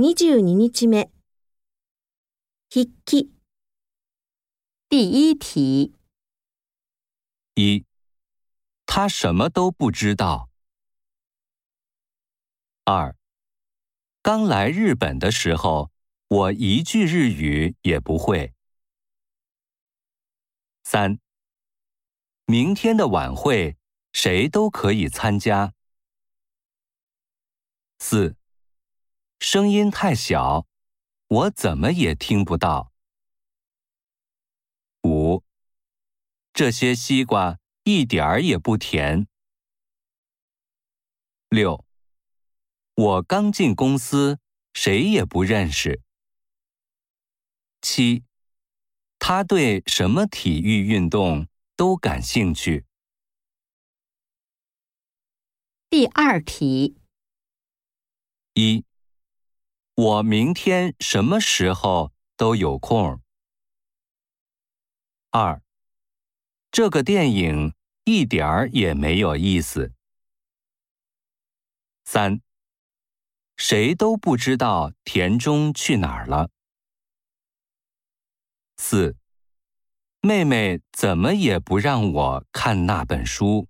二十二日目，記。第一题。一，他什么都不知道。二，刚来日本的时候，我一句日语也不会。三，明天的晚会，谁都可以参加。四。声音太小，我怎么也听不到。五，这些西瓜一点儿也不甜。六，我刚进公司，谁也不认识。七，他对什么体育运动都感兴趣。第二题，一。我明天什么时候都有空。二，这个电影一点儿也没有意思。三，谁都不知道田中去哪儿了。四，妹妹怎么也不让我看那本书。